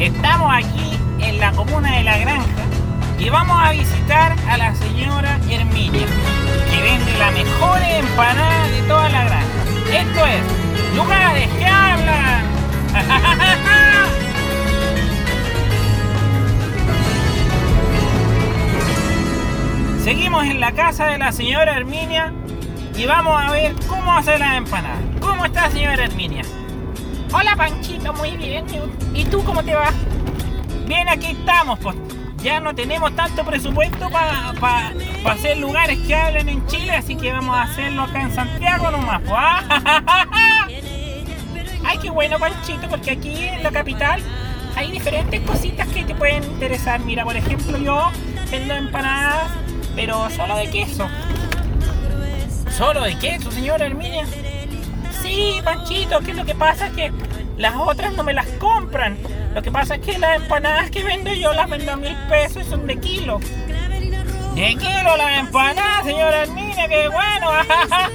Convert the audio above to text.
Estamos aquí en la comuna de La Granja y vamos a visitar a la señora Herminia, que vende la mejor empanada de toda la granja. Esto es Lugares que hablan. Seguimos en la casa de la señora Herminia y vamos a ver cómo hace la empanada. ¿Cómo está señora Herminia? Hola Panchito, muy bien. ¿Y tú cómo te va? Bien, aquí estamos, pues ya no tenemos tanto presupuesto para hacer lugares que hablen en Chile, así que vamos a hacerlo acá en Santiago nomás. Pues. Ay, qué bueno Panchito, porque aquí en la capital hay diferentes cositas que te pueden interesar. Mira, por ejemplo, yo vendo empanadas, pero solo de queso. ¿Solo de queso, señora Herminia? Sí, Panchito, que lo que pasa es que las otras no me las compran. Lo que pasa es que las empanadas que vendo yo las vendo a mil pesos y son de kilo. ¿De kilo las empanadas, señora Herminia? ¡Qué bueno!